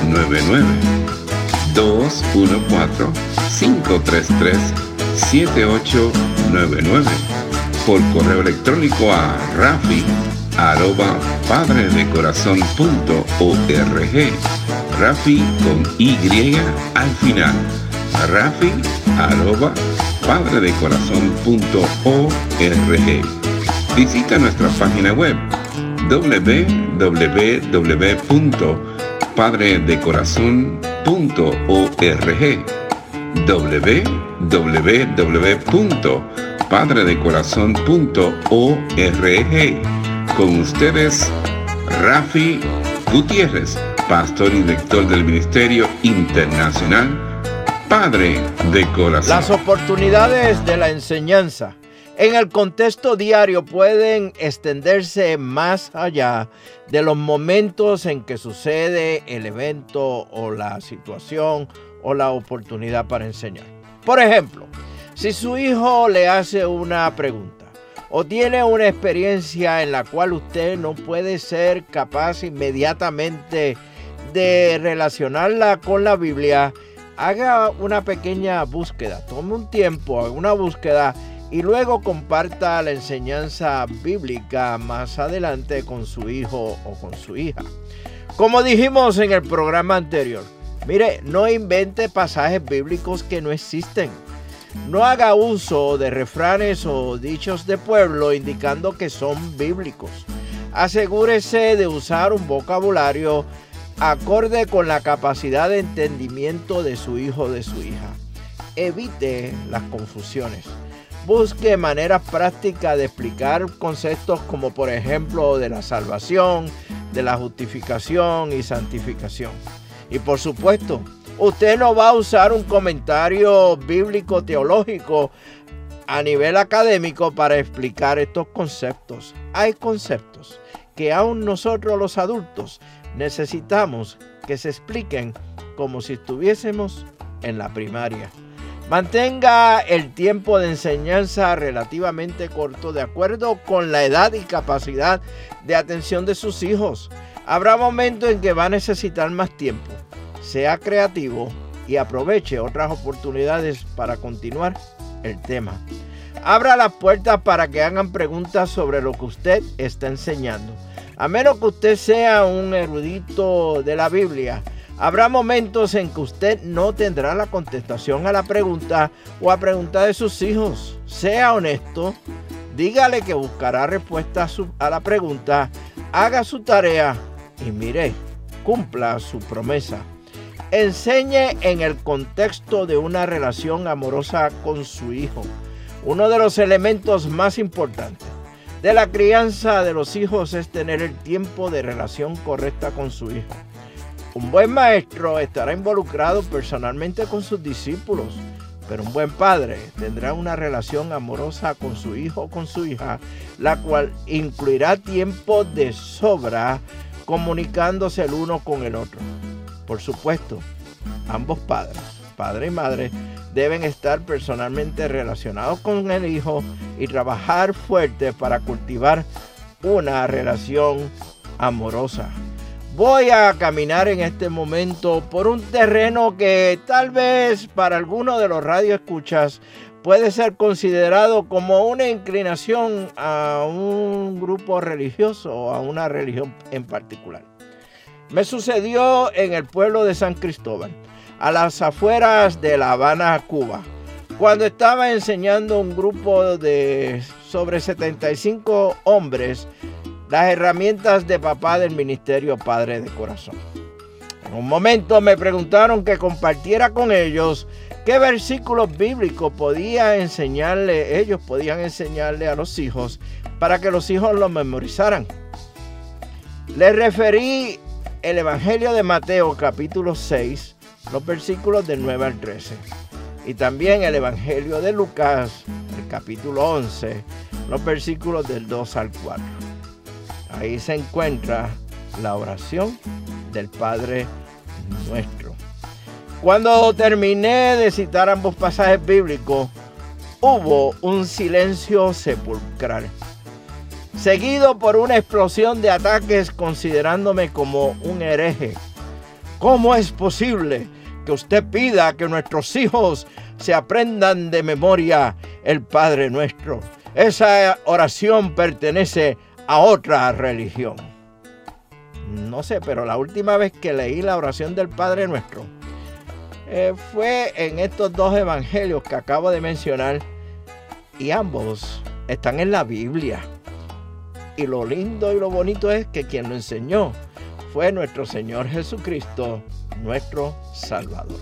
7899 214-533-7899 por correo electrónico a rafi arroba padredecorazon.org Rafi con Y al final. Rafi arroba padredecorazon.org Visita nuestra página web www.padredecorazon.org www.padredecorazon.org Con ustedes, Rafi Gutiérrez, pastor y director del Ministerio Internacional Padre de Corazón. Las oportunidades de la enseñanza en el contexto diario pueden extenderse más allá de los momentos en que sucede el evento o la situación o la oportunidad para enseñar. Por ejemplo, si su hijo le hace una pregunta o tiene una experiencia en la cual usted no puede ser capaz inmediatamente de relacionarla con la Biblia, haga una pequeña búsqueda, tome un tiempo, una búsqueda y luego comparta la enseñanza bíblica más adelante con su hijo o con su hija. Como dijimos en el programa anterior, mire, no invente pasajes bíblicos que no existen. No haga uso de refranes o dichos de pueblo indicando que son bíblicos. Asegúrese de usar un vocabulario acorde con la capacidad de entendimiento de su hijo o de su hija. Evite las confusiones. Busque maneras prácticas de explicar conceptos como por ejemplo de la salvación, de la justificación y santificación. Y por supuesto, usted no va a usar un comentario bíblico teológico a nivel académico para explicar estos conceptos. Hay conceptos que aún nosotros los adultos necesitamos que se expliquen como si estuviésemos en la primaria. Mantenga el tiempo de enseñanza relativamente corto de acuerdo con la edad y capacidad de atención de sus hijos. Habrá momentos en que va a necesitar más tiempo. Sea creativo y aproveche otras oportunidades para continuar el tema. Abra las puertas para que hagan preguntas sobre lo que usted está enseñando. A menos que usted sea un erudito de la Biblia, Habrá momentos en que usted no tendrá la contestación a la pregunta o a pregunta de sus hijos. Sea honesto, dígale que buscará respuesta a, la pregunta, haga su tarea y mire, cumpla su promesa. Enseñe en el contexto de una relación amorosa con su hijo. Uno de los elementos más importantes de la crianza de los hijos es tener el tiempo de relación correcta con su hijo. Un buen maestro estará involucrado personalmente con sus discípulos, pero un buen padre tendrá una relación amorosa con su hijo o con su hija, la cual incluirá tiempo de sobra comunicándose el uno con el otro. Por supuesto, ambos padres, padre y madre, deben estar personalmente relacionados con el hijo y trabajar fuerte para cultivar una relación amorosa. Voy a caminar en este momento por un terreno que tal vez para algunos de los radioescuchas puede ser considerado como una inclinación a un grupo religioso o a una religión en particular. Me sucedió en el pueblo de San Cristóbal, a las afueras de La Habana, Cuba, cuando estaba enseñando un grupo de sobre 75 hombres las herramientas de papá del ministerio Padre de Corazón. En un momento me preguntaron que compartiera con ellos qué versículos bíblicos podía enseñarle, ellos podían enseñarle a los hijos para que los hijos los memorizaran. Les referí el Evangelio de Mateo capítulo 6, los versículos del 9 al 13. Y también el Evangelio de Lucas, el capítulo 11, los versículos del 2 al 4. Ahí se encuentra la oración del Padre nuestro. Cuando terminé de citar ambos pasajes bíblicos, hubo un silencio sepulcral, seguido por una explosión de ataques considerándome como un hereje. ¿Cómo es posible que usted pida que nuestros hijos se aprendan de memoria el Padre nuestro? Esa oración pertenece a otra religión. No sé, pero la última vez que leí la oración del Padre nuestro, eh, fue en estos dos evangelios que acabo de mencionar y ambos están en la Biblia. Y lo lindo y lo bonito es que quien lo enseñó fue nuestro Señor Jesucristo, nuestro Salvador.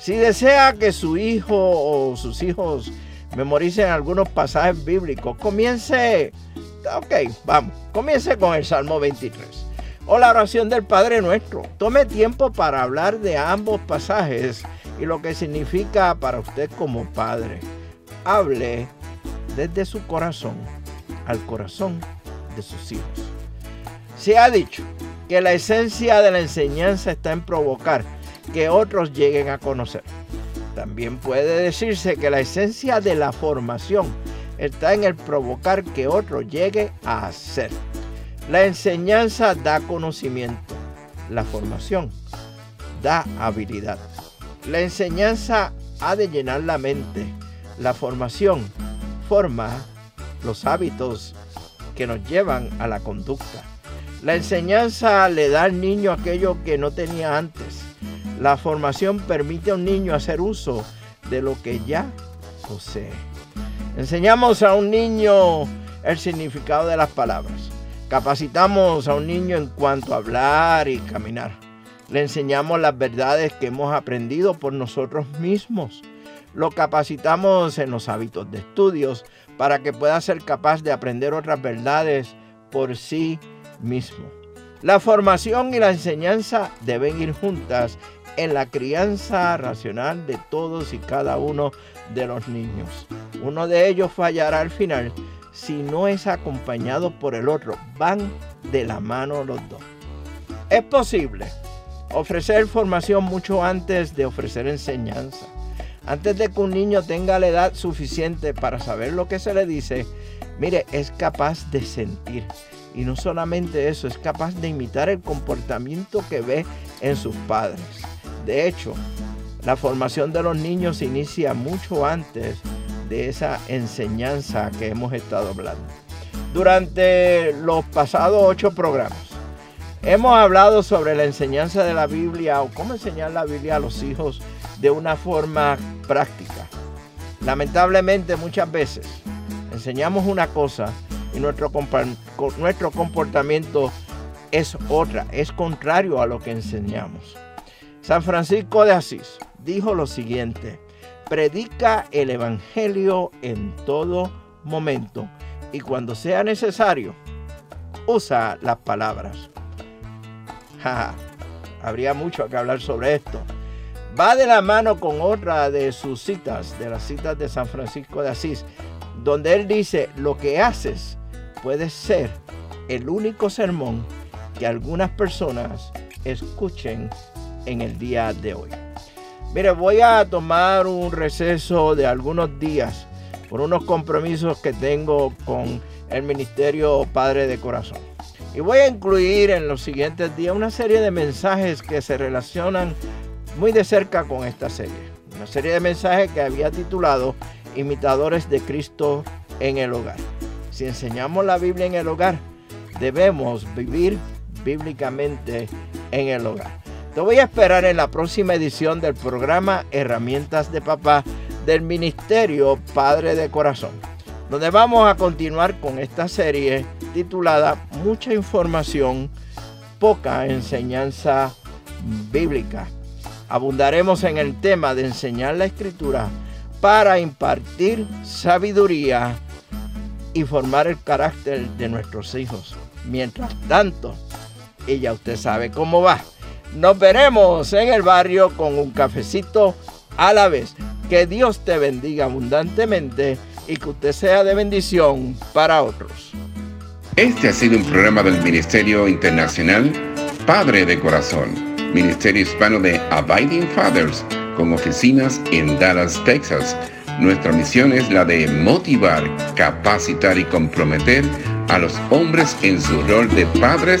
Si desea que su hijo o sus hijos memoricen algunos pasajes bíblicos, comience, ok, vamos, comience con el Salmo 23 o la oración del Padre Nuestro. Tome tiempo para hablar de ambos pasajes y lo que significa para usted como padre. Hable desde su corazón al corazón de sus hijos. Se ha dicho que la esencia de la enseñanza está en provocar que otros lleguen a conocer. También puede decirse que la esencia de la formación está en el provocar que otro llegue a hacer. La enseñanza da conocimiento, la formación da habilidad. La enseñanza ha de llenar la mente, la formación forma los hábitos que nos llevan a la conducta. La enseñanza le da al niño aquello que no tenía antes. La formación permite a un niño hacer uso de lo que ya posee. Enseñamos a un niño el significado de las palabras. Capacitamos a un niño en cuanto a hablar y caminar. Le enseñamos las verdades que hemos aprendido por nosotros mismos. Lo capacitamos en los hábitos de estudios para que pueda ser capaz de aprender otras verdades por sí mismo. La formación y la enseñanza deben ir juntas en la crianza racional de todos y cada uno de los niños. Uno de ellos fallará al final si no es acompañado por el otro. Van de la mano los dos. Es posible ofrecer formación mucho antes de ofrecer enseñanza. Antes de que un niño tenga la edad suficiente para saber lo que se le dice, mire, es capaz de sentir. Y no solamente eso, es capaz de imitar el comportamiento que ve en sus padres. De hecho, la formación de los niños inicia mucho antes de esa enseñanza que hemos estado hablando. Durante los pasados ocho programas hemos hablado sobre la enseñanza de la Biblia o cómo enseñar la Biblia a los hijos de una forma práctica. Lamentablemente muchas veces enseñamos una cosa y nuestro, nuestro comportamiento es otra, es contrario a lo que enseñamos. San Francisco de Asís dijo lo siguiente, predica el Evangelio en todo momento y cuando sea necesario, usa las palabras. habría mucho que hablar sobre esto. Va de la mano con otra de sus citas, de las citas de San Francisco de Asís, donde él dice, lo que haces puede ser el único sermón que algunas personas escuchen en el día de hoy. Mire, voy a tomar un receso de algunos días por unos compromisos que tengo con el Ministerio Padre de Corazón. Y voy a incluir en los siguientes días una serie de mensajes que se relacionan muy de cerca con esta serie. Una serie de mensajes que había titulado Imitadores de Cristo en el hogar. Si enseñamos la Biblia en el hogar, debemos vivir bíblicamente en el hogar. Te voy a esperar en la próxima edición del programa Herramientas de Papá del Ministerio Padre de Corazón, donde vamos a continuar con esta serie titulada Mucha información, poca enseñanza bíblica. Abundaremos en el tema de enseñar la escritura para impartir sabiduría y formar el carácter de nuestros hijos. Mientras tanto, ya usted sabe cómo va. Nos veremos en el barrio con un cafecito a la vez. Que Dios te bendiga abundantemente y que usted sea de bendición para otros. Este ha sido un programa del Ministerio Internacional Padre de Corazón, Ministerio Hispano de Abiding Fathers, con oficinas en Dallas, Texas. Nuestra misión es la de motivar, capacitar y comprometer a los hombres en su rol de padres